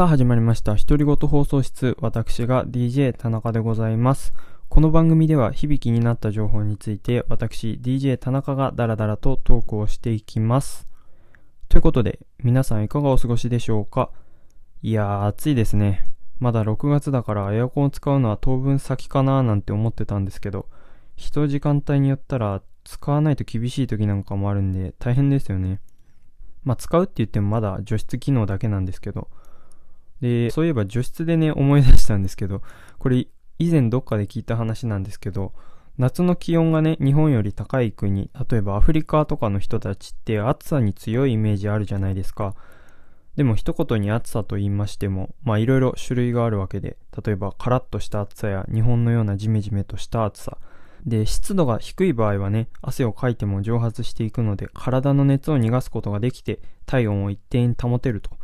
さあ始まりました。独り言放送室。私が DJ 田中でございます。この番組では響きになった情報について私 DJ 田中がダラダラとトークをしていきます。ということで皆さんいかがお過ごしでしょうか？いやー暑いですね。まだ6月だからエアコンを使うのは当分先かなーなんて思ってたんですけど、人時間帯によったら使わないと厳しい時なんかもあるんで大変ですよね。まあ使うって言ってもまだ除湿機能だけなんですけど、で、そういえば除湿でね、思い出したんですけど、これ以前どっかで聞いた話なんですけど、夏の気温がね、日本より高い国、例えばアフリカとかの人たちって暑さに強いイメージあるじゃないですか。でも一言に暑さと言いましても、まあいろいろ種類があるわけで、例えばカラッとした暑さや日本のようなジメジメとした暑さ。で、湿度が低い場合はね、汗をかいても蒸発していくので、体の熱を逃がすことができて、体温を一定に保てると。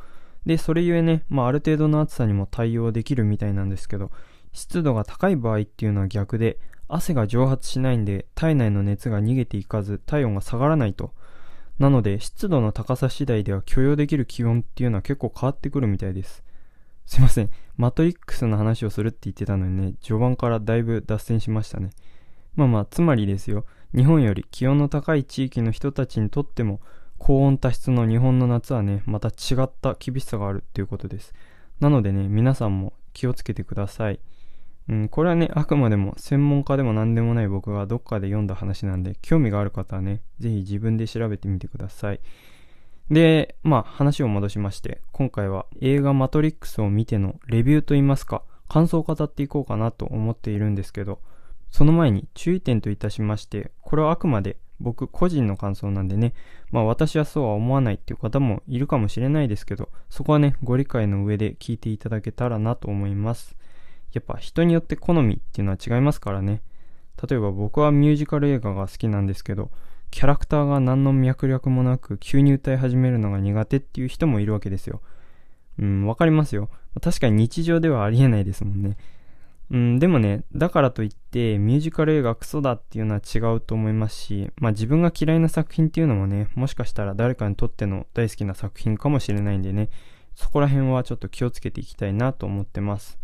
で、それゆえね、まあある程度の暑さにも対応できるみたいなんですけど、湿度が高い場合っていうのは逆で、汗が蒸発しないんで、体内の熱が逃げていかず、体温が下がらないと。なので、湿度の高さ次第では許容できる気温っていうのは結構変わってくるみたいです。すいません。マトリックスの話をするって言ってたのにね、序盤からだいぶ脱線しましたね。まあまあ、つまりですよ。日本より気温の高い地域の人たちにとっても、高温多湿の日本の夏はね、また違った厳しさがあるっていうことです。なのでね、皆さんも気をつけてください。うん、これはね、あくまでも専門家でも何でもない僕がどっかで読んだ話なんで、興味がある方はね、ぜひ自分で調べてみてください。で、まあ話を戻しまして、今回は映画マトリックスを見てのレビューといいますか、感想を語っていこうかなと思っているんですけど、その前に注意点といたしまして、これはあくまで僕個人の感想なんでね、まあ私はそうは思わないっていう方もいるかもしれないですけど、そこはね、ご理解の上で聞いていただけたらなと思います。やっぱ人によって好みっていうのは違いますからね。例えば僕はミュージカル映画が好きなんですけど、キャラクターが何の脈略もなく急に歌い始めるのが苦手っていう人もいるわけですよ。うん、わかりますよ。確かに日常ではありえないですもんね。うん、でもね、だからといってミュージカル映画クソだっていうのは違うと思いますし、まあ自分が嫌いな作品っていうのもね、もしかしたら誰かにとっての大好きな作品かもしれないんでね、そこら辺はちょっと気をつけていきたいなと思ってます。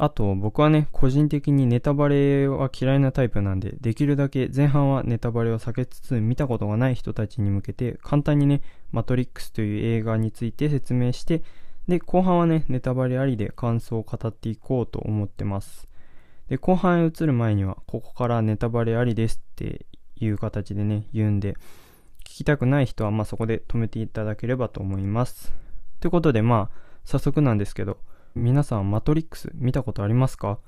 あと僕はね、個人的にネタバレは嫌いなタイプなんで、できるだけ前半はネタバレを避けつつ、見たことがない人たちに向けて、簡単にね、マトリックスという映画について説明して、で、後半はね、ネタバレありで感想を語っていこうと思ってます。で、後半へ移る前には、ここからネタバレありですっていう形でね、言うんで、聞きたくない人は、まあそこで止めていただければと思います。ということで、まあ、早速なんですけど、皆さん、マトリックス見たことありますか？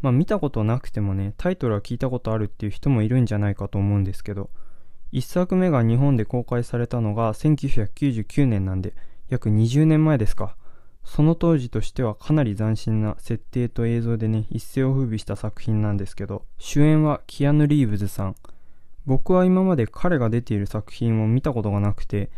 まあ見たことなくてもね、タイトルは聞いたことあるっていう人もいるんじゃないかと思うんですけど、1作目が日本で公開されたのが1999年なんで、約20年前ですか。その当時としてはかなり斬新な設定と映像でね、一世を風靡した作品なんですけど、主演はキアヌ・リーブズさん。僕は今まで彼が出ている作品を見たことがなくて、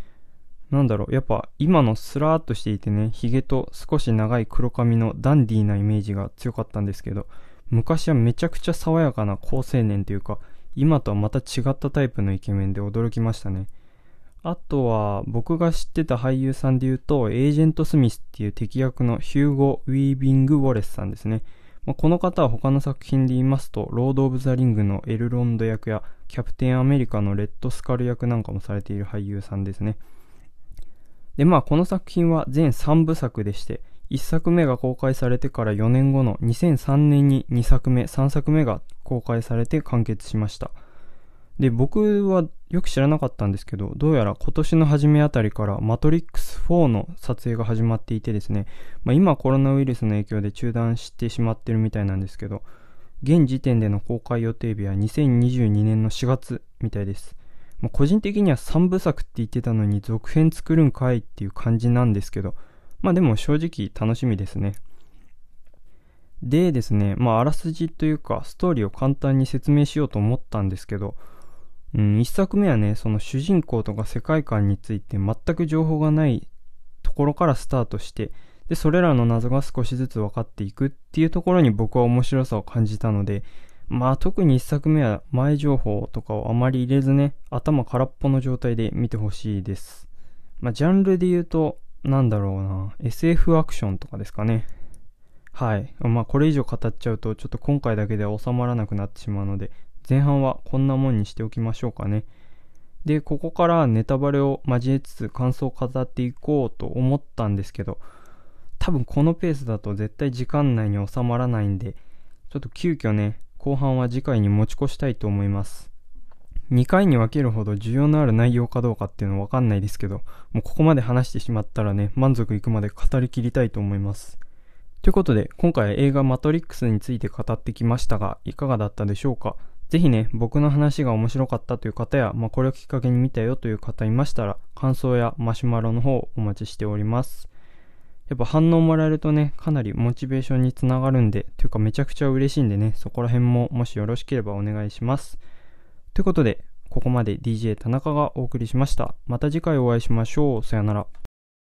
なんだろう、やっぱ今のスラーっとしていてね、ヒゲと少し長い黒髪のダンディーなイメージが強かったんですけど、昔はめちゃくちゃ爽やかな好青年というか、今とはまた違ったタイプのイケメンで驚きましたね。あとは、僕が知ってた俳優さんで言うと、エージェント・スミスっていう敵役のヒューゴ・ウィービング・ウォレスさんですね。まあ、この方は他の作品で言いますと、ロード・オブ・ザ・リングのエルロンド役や、キャプテン・アメリカのレッド・スカル役なんかもされている俳優さんですね。で、まあ、この作品は全3部作でして、1作目が公開されてから4年後の2003年に2作目、3作目が公開されて完結しました。で、僕はよく知らなかったんですけど、どうやら今年の初めあたりからマトリックス4の撮影が始まっていてですね、まあ、今コロナウイルスの影響で中断してしまってるみたいなんですけど、現時点での公開予定日は2022年の4月みたいです。まあ、個人的には3部作って言ってたのに続編作るんかいっていう感じなんですけど、まあでも正直楽しみですね。でですね、まああらすじというかストーリーを簡単に説明しようと思ったんですけど、うん、一作目はね、その主人公とか世界観について全く情報がないところからスタートして、で、それらの謎が少しずつ分かっていくっていうところに僕は面白さを感じたので、まあ特に一作目は前情報とかをあまり入れずね、頭空っぽの状態で見てほしいです。まあジャンルで言うと、なんだろうな、SF アクションとかですかね。はい。まあ、これ以上語っちゃうと、ちょっと今回だけでは収まらなくなってしまうので、前半はこんなもんにしておきましょうかね。で、ここからネタバレを交えつつ感想を語っていこうと思ったんですけど、多分このペースだと絶対時間内に収まらないんで、ちょっと急遽ね、後半は次回に持ち越したいと思います。2回に分けるほど需要のある内容かどうかっていうのはわかんないですけど、もうここまで話してしまったらね、満足いくまで語りきりたいと思います。ということで、今回は映画マトリックスについて語ってきましたが、いかがだったでしょうか？ぜひね、僕の話が面白かったという方や、まあ、これをきっかけに見たよという方いましたら、感想やマシュマロの方お待ちしております。やっぱ反応もらえるとね、かなりモチベーションにつながるんで、というかめちゃくちゃ嬉しいんでね、そこら辺ももしよろしければお願いします。ということで、ここまで DJ 田中がお送りしました。また次回お会いしましょう。さよなら。